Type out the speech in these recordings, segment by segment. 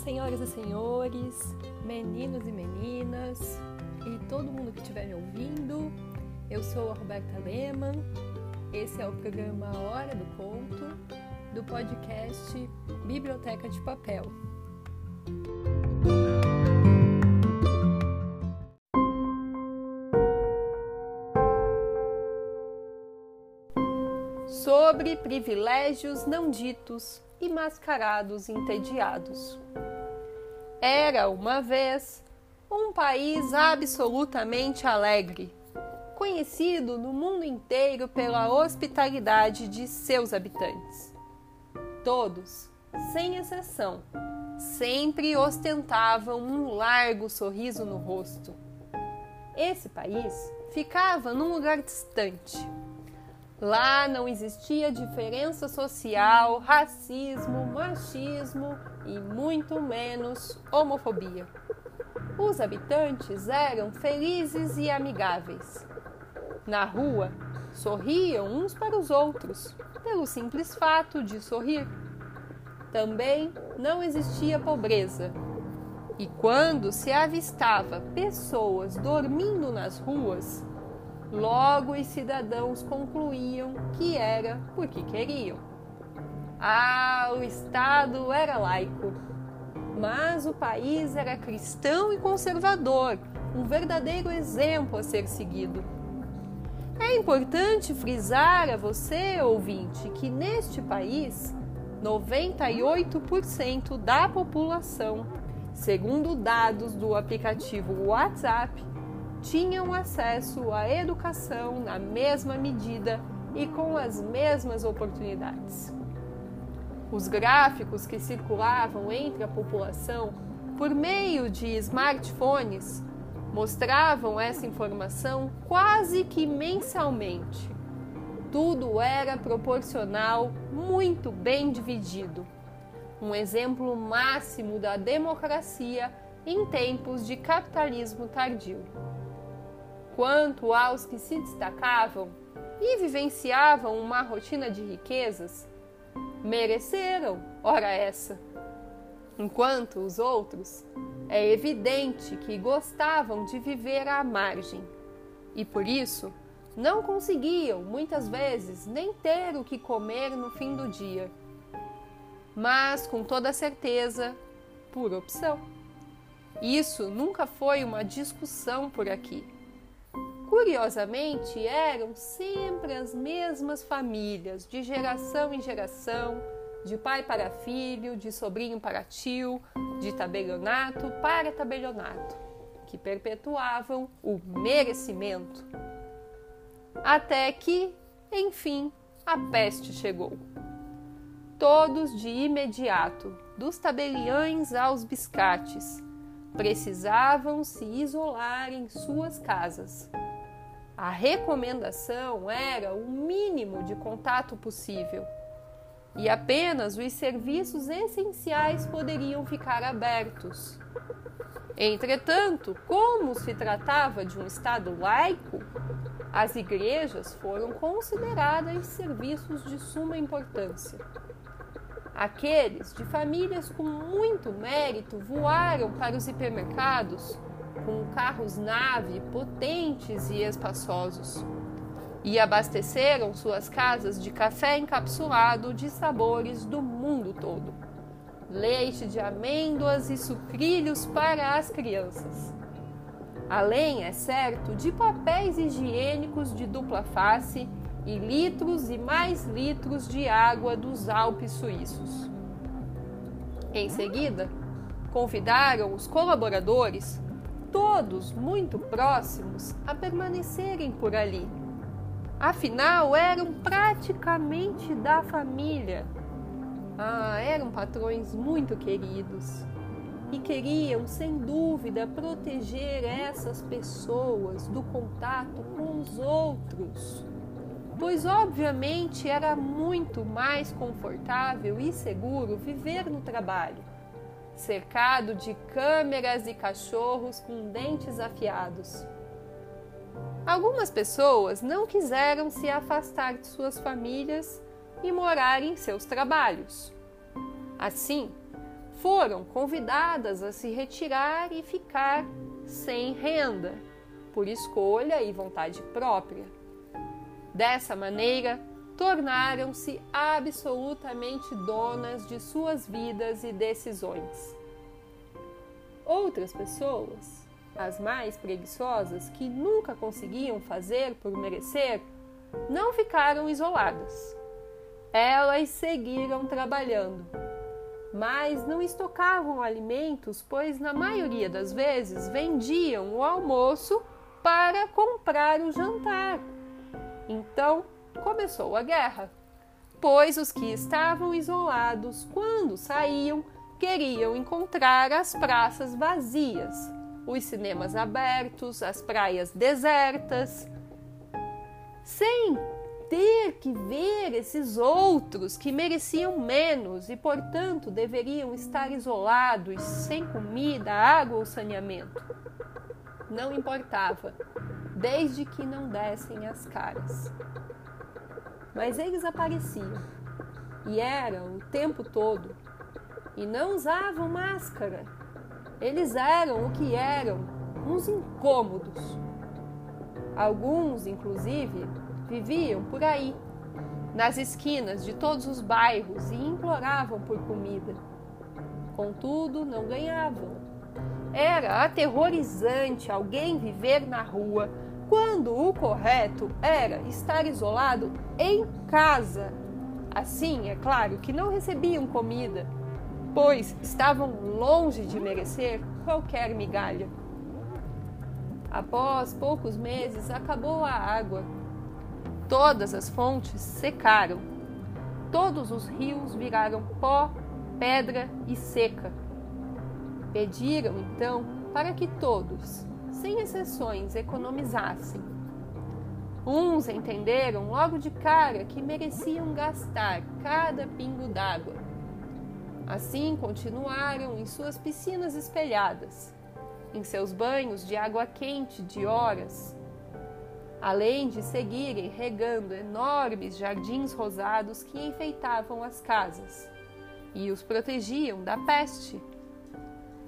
senhoras e senhores, meninos e meninas e todo mundo que estiver me ouvindo. Eu sou a Roberta Lehmann. Esse é o programa Hora do Conto do podcast Biblioteca de Papel. Sobre privilégios não ditos e mascarados entediados. Era uma vez um país absolutamente alegre, conhecido no mundo inteiro pela hospitalidade de seus habitantes. Todos, sem exceção, sempre ostentavam um largo sorriso no rosto. Esse país ficava num lugar distante, Lá não existia diferença social, racismo, machismo e muito menos homofobia. Os habitantes eram felizes e amigáveis. Na rua, sorriam uns para os outros, pelo simples fato de sorrir. Também não existia pobreza. E quando se avistava pessoas dormindo nas ruas, Logo, os cidadãos concluíam que era porque queriam. Ah, o Estado era laico, mas o país era cristão e conservador, um verdadeiro exemplo a ser seguido. É importante frisar a você, ouvinte, que neste país, 98% da população, segundo dados do aplicativo WhatsApp, tinham acesso à educação na mesma medida e com as mesmas oportunidades. Os gráficos que circulavam entre a população por meio de smartphones mostravam essa informação quase que mensalmente. Tudo era proporcional, muito bem dividido. Um exemplo máximo da democracia em tempos de capitalismo tardio quanto aos que se destacavam e vivenciavam uma rotina de riquezas, mereceram, ora essa. Enquanto os outros, é evidente que gostavam de viver à margem e por isso não conseguiam, muitas vezes, nem ter o que comer no fim do dia. Mas, com toda certeza, por opção. Isso nunca foi uma discussão por aqui. Curiosamente, eram sempre as mesmas famílias, de geração em geração, de pai para filho, de sobrinho para tio, de tabelionato para tabelionato, que perpetuavam o merecimento. Até que, enfim, a peste chegou. Todos de imediato, dos tabeliães aos biscates, precisavam se isolar em suas casas a recomendação era o mínimo de contato possível e apenas os serviços essenciais poderiam ficar abertos. Entretanto, como se tratava de um Estado laico, as igrejas foram consideradas serviços de suma importância. Aqueles de famílias com muito mérito voaram para os hipermercados com carros-nave potentes e espaçosos, e abasteceram suas casas de café encapsulado de sabores do mundo todo, leite de amêndoas e sucrilhos para as crianças. Além, é certo, de papéis higiênicos de dupla face e litros e mais litros de água dos Alpes suíços. Em seguida, convidaram os colaboradores todos muito próximos a permanecerem por ali. Afinal, eram praticamente da família. Ah, eram patrões muito queridos e queriam, sem dúvida, proteger essas pessoas do contato com os outros, pois, obviamente, era muito mais confortável e seguro viver no trabalho cercado de câmeras e cachorros com dentes afiados. Algumas pessoas não quiseram se afastar de suas famílias e morar em seus trabalhos. Assim, foram convidadas a se retirar e ficar sem renda, por escolha e vontade própria. Dessa maneira, tornaram-se absolutamente donas de suas vidas e decisões. Outras pessoas, as mais preguiçosas, que nunca conseguiam fazer por merecer, não ficaram isoladas. Elas seguiram trabalhando, mas não estocavam alimentos, pois na maioria das vezes vendiam o almoço para comprar o jantar. Então começou a guerra, pois os que estavam isolados, quando saíam, queriam encontrar as praças vazias, os cinemas abertos, as praias desertas, sem ter que ver esses outros que mereciam menos e, portanto, deveriam estar isolados, sem comida, água ou saneamento. Não importava, desde que não dessem as caras. Mas eles apareciam e eram o tempo todo e não usavam máscara. Eles eram o que eram, uns incômodos. Alguns, inclusive, viviam por aí, nas esquinas de todos os bairros e imploravam por comida. Contudo, não ganhavam. Era aterrorizante alguém viver na rua quando o correto era estar isolado em casa. Assim, é claro que não recebiam comida, pois estavam longe de merecer qualquer migalha. Após poucos meses, acabou a água Todas as fontes secaram. Todos os rios viraram pó, pedra e seca. Pediram então para que todos, sem exceções, economizassem. Uns entenderam logo de cara que mereciam gastar cada pingo d'água. Assim continuaram em suas piscinas espelhadas, em seus banhos de água quente de horas, além de seguirem regando enormes jardins rosados que enfeitavam as casas e os protegiam da peste.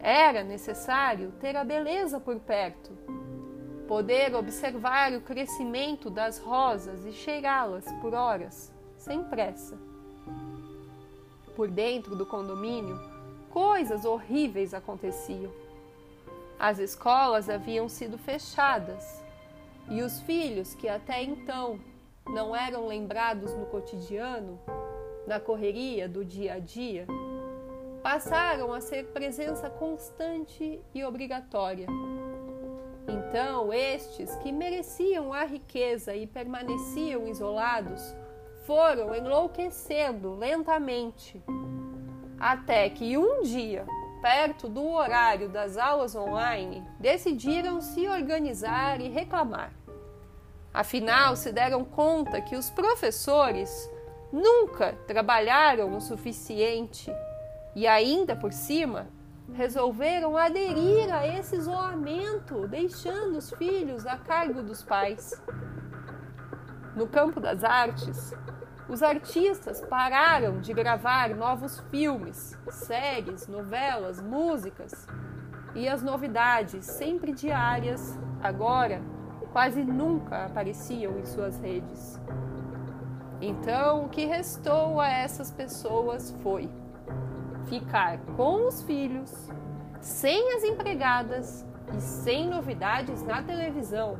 Era necessário ter a beleza por perto, poder observar o crescimento das rosas e cheirá-las por horas, sem pressa. Por dentro do condomínio, coisas horríveis aconteciam. As escolas haviam sido fechadas e os filhos que até então não eram lembrados no cotidiano, na correria do dia a dia, passaram a ser presença constante e obrigatória. Então, estes que mereciam a riqueza e permaneciam isolados foram enlouquecendo lentamente, até que um dia perto do horário das aulas online, decidiram se organizar e reclamar. Afinal, se deram conta que os professores nunca trabalharam o suficiente e, ainda por cima, resolveram aderir a esse isolamento, deixando os filhos a cargo dos pais. No campo das artes, os artistas pararam de gravar novos filmes, séries, novelas, músicas e as novidades, sempre diárias, agora quase nunca apareciam em suas redes. Então, o que restou a essas pessoas foi ficar com os filhos, sem as empregadas e sem novidades na televisão.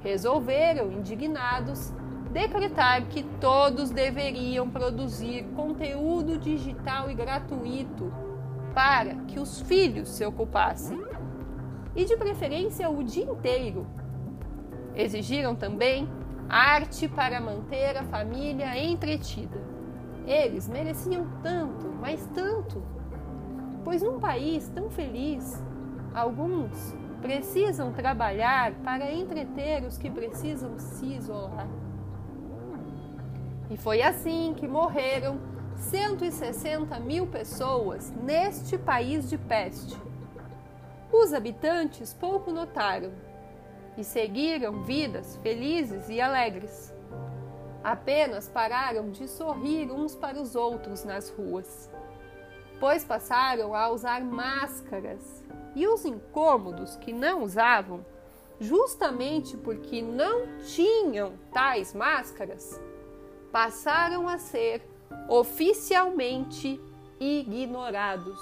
Resolveram, indignados, decretar que todos deveriam produzir conteúdo digital e gratuito para que os filhos se ocupassem, e de preferência o dia inteiro. Exigiram também arte para manter a família entretida. Eles mereciam tanto, mas tanto, pois num país tão feliz, alguns precisam trabalhar para entreter os que precisam se isolar. E foi assim que morreram 160 mil pessoas neste país de peste. Os habitantes pouco notaram e seguiram vidas felizes e alegres. Apenas pararam de sorrir uns para os outros nas ruas. pois passaram a usar máscaras. E os incômodos que não usavam, justamente porque não tinham tais máscaras, passaram a ser oficialmente ignorados.